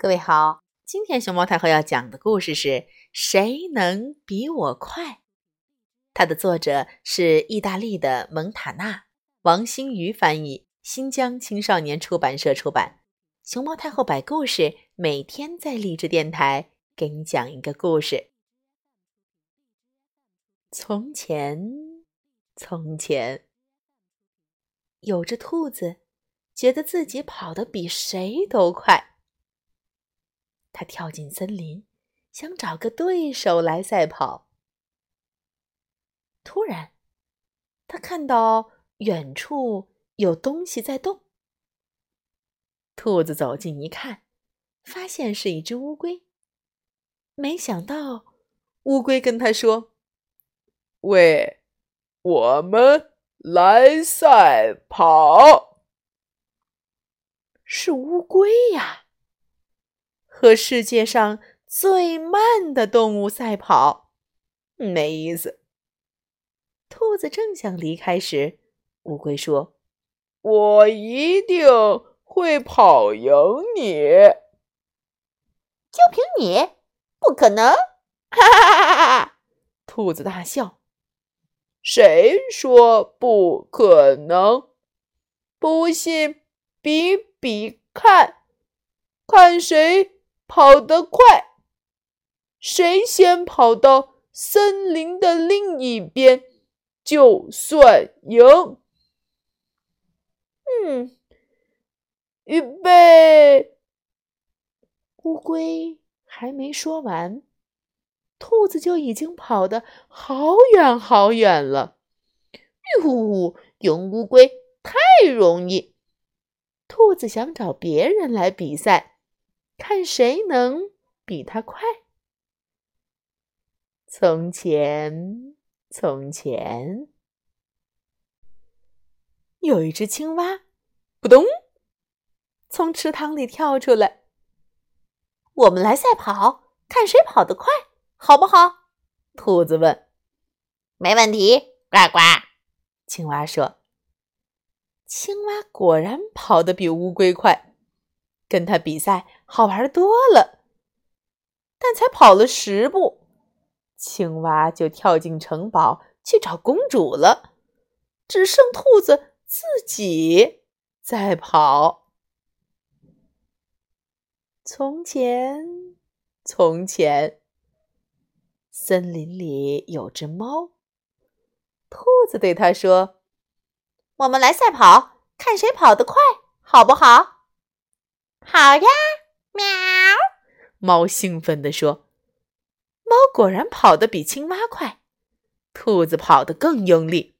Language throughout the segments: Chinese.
各位好，今天熊猫太后要讲的故事是《谁能比我快》。它的作者是意大利的蒙塔纳，王新瑜翻译，新疆青少年出版社出版。熊猫太后摆故事，每天在励志电台给你讲一个故事。从前，从前，有只兔子，觉得自己跑得比谁都快。他跳进森林，想找个对手来赛跑。突然，他看到远处有东西在动。兔子走近一看，发现是一只乌龟。没想到，乌龟跟他说：“喂，我们来赛跑。”是乌龟呀！和世界上最慢的动物赛跑，没意思。兔子正想离开时，乌龟说：“我一定会跑赢你。”就凭你？不可能！哈哈哈哈哈！兔子大笑：“谁说不可能？不信，比比看，看谁。”跑得快，谁先跑到森林的另一边，就算赢。嗯，预备。乌龟还没说完，兔子就已经跑得好远好远了。哟，赢乌龟太容易。兔子想找别人来比赛。看谁能比他快。从前，从前，有一只青蛙，扑通，从池塘里跳出来。我们来赛跑，看谁跑得快，好不好？兔子问。没问题，呱呱。青蛙说。青蛙果然跑得比乌龟快。跟他比赛好玩多了，但才跑了十步，青蛙就跳进城堡去找公主了，只剩兔子自己在跑。从前，从前，森林里有只猫，兔子对他说：“我们来赛跑，看谁跑得快，好不好？”好呀，喵！猫兴奋地说：“猫果然跑得比青蛙快。”兔子跑得更用力，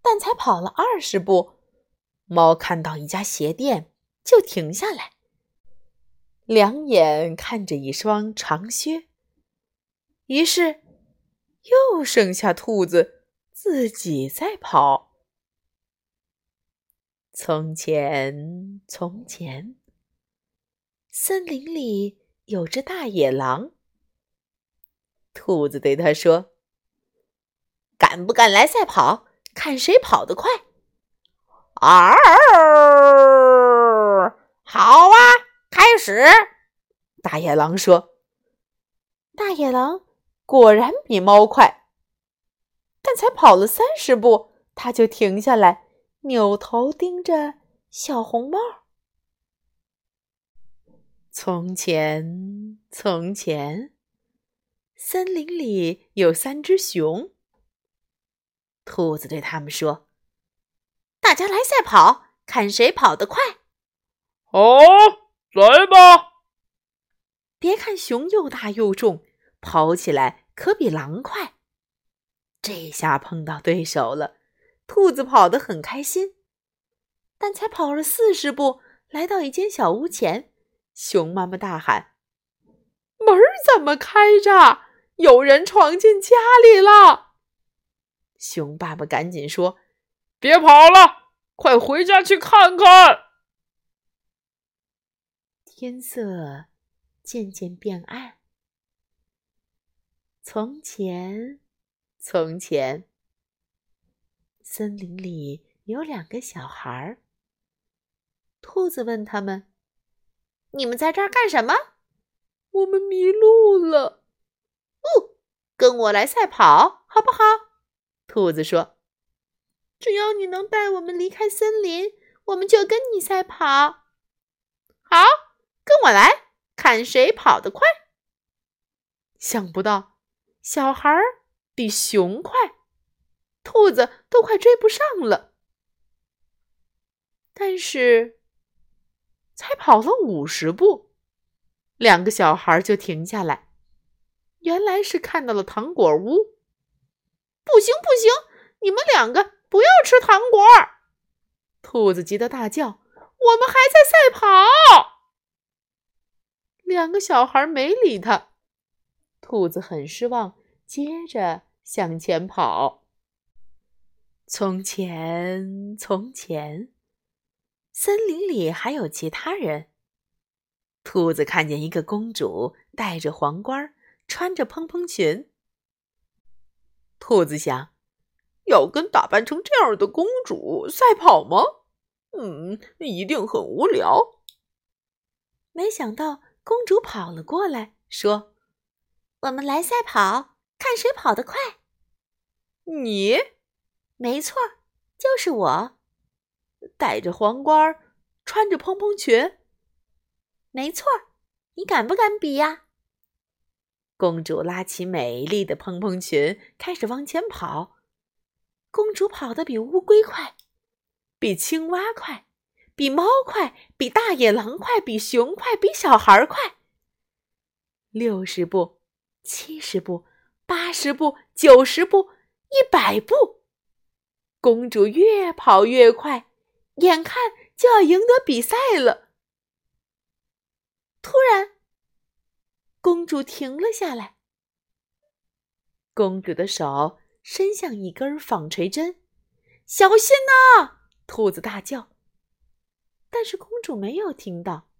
但才跑了二十步，猫看到一家鞋店就停下来，两眼看着一双长靴。于是，又剩下兔子自己在跑。从前，从前，森林里有只大野狼。兔子对他说：“敢不敢来赛跑，看谁跑得快？”“啊，好啊，开始！”大野狼说。大野狼果然比猫快，但才跑了三十步，他就停下来。扭头盯着小红帽。从前，从前，森林里有三只熊。兔子对他们说：“大家来赛跑，看谁跑得快。”“哦，来吧！”别看熊又大又重，跑起来可比狼快。这下碰到对手了。兔子跑得很开心，但才跑了四十步，来到一间小屋前，熊妈妈大喊：“门怎么开着？有人闯进家里了！”熊爸爸赶紧说：“别跑了，快回家去看看。”天色渐渐变暗。从前，从前。森林里有两个小孩儿。兔子问他们：“你们在这儿干什么？我们迷路了。哦，跟我来赛跑好不好？兔子说：“只要你能带我们离开森林，我们就跟你赛跑。”好，跟我来看谁跑得快。想不到，小孩儿比熊快，兔子都快追不上了。但是，才跑了五十步，两个小孩就停下来。原来是看到了糖果屋。不行不行，你们两个不要吃糖果！兔子急得大叫：“我们还在赛跑！”两个小孩没理他。兔子很失望，接着向前跑。从前，从前。森林里还有其他人。兔子看见一个公主，戴着皇冠，穿着蓬蓬裙。兔子想，要跟打扮成这样的公主赛跑吗？嗯，一定很无聊。没想到公主跑了过来，说：“我们来赛跑，看谁跑得快。”你？没错，就是我。戴着皇冠，穿着蓬蓬裙，没错，你敢不敢比呀？公主拉起美丽的蓬蓬裙，开始往前跑。公主跑得比乌龟快，比青蛙快，比猫快，比大野狼快，比熊快，比小孩快。六十步，七十步，八十步，九十步，一百步，公主越跑越快。眼看就要赢得比赛了，突然，公主停了下来。公主的手伸向一根纺锤针，“小心呐！”兔子大叫。但是公主没有听到，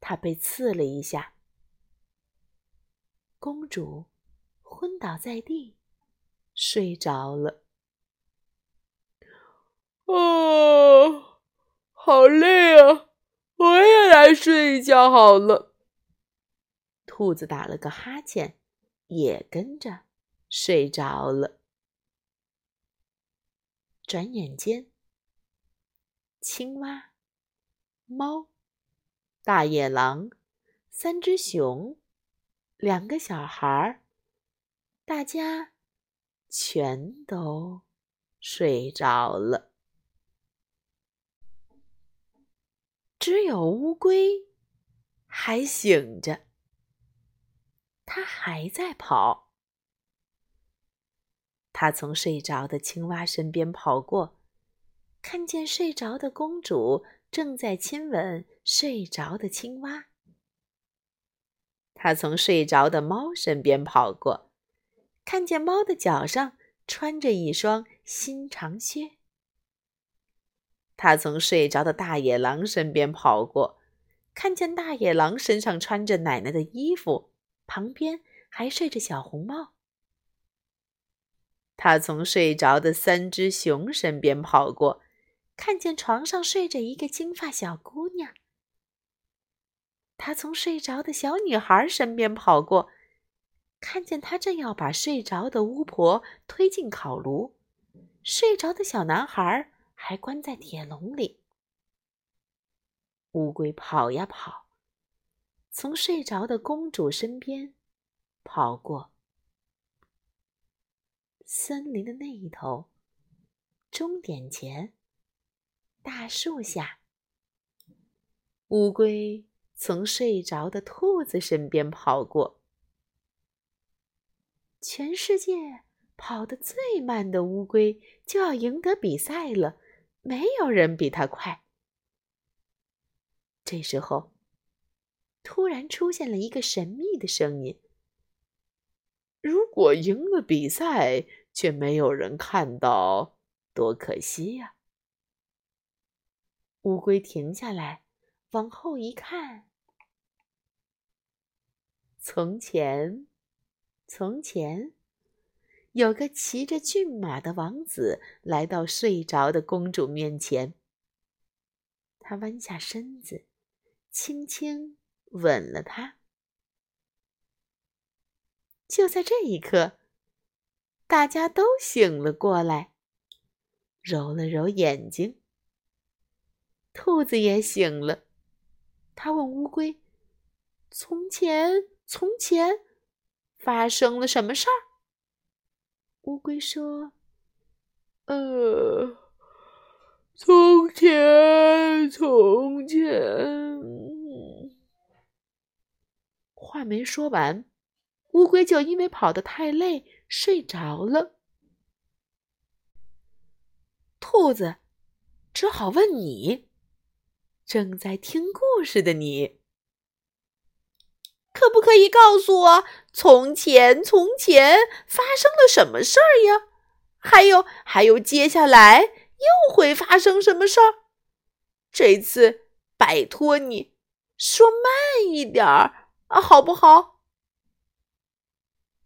她被刺了一下。公主昏倒在地，睡着了。哦，好累啊！我也来睡一觉好了。兔子打了个哈欠，也跟着睡着了。转眼间，青蛙、猫、大野狼、三只熊、两个小孩儿，大家全都睡着了。只有乌龟还醒着，它还在跑。它从睡着的青蛙身边跑过，看见睡着的公主正在亲吻睡着的青蛙。它从睡着的猫身边跑过，看见猫的脚上穿着一双新长靴。他从睡着的大野狼身边跑过，看见大野狼身上穿着奶奶的衣服，旁边还睡着小红帽。他从睡着的三只熊身边跑过，看见床上睡着一个金发小姑娘。他从睡着的小女孩身边跑过，看见她正要把睡着的巫婆推进烤炉。睡着的小男孩。还关在铁笼里。乌龟跑呀跑，从睡着的公主身边跑过。森林的那一头，终点前，大树下，乌龟从睡着的兔子身边跑过。全世界跑得最慢的乌龟就要赢得比赛了。没有人比他快。这时候，突然出现了一个神秘的声音：“如果赢了比赛，却没有人看到，多可惜呀！”乌龟停下来，往后一看。从前，从前。有个骑着骏马的王子来到睡着的公主面前。他弯下身子，轻轻吻了她。就在这一刻，大家都醒了过来，揉了揉眼睛。兔子也醒了，他问乌龟：“从前，从前发生了什么事儿？”乌龟说：“呃，从前，从前。”话没说完，乌龟就因为跑得太累睡着了。兔子只好问你：“正在听故事的你，可不可以告诉我，从前从前发生了什么事儿呀？还有，还有，接下来又会发生什么事儿？这次拜托你说慢一点儿。”啊，好不好？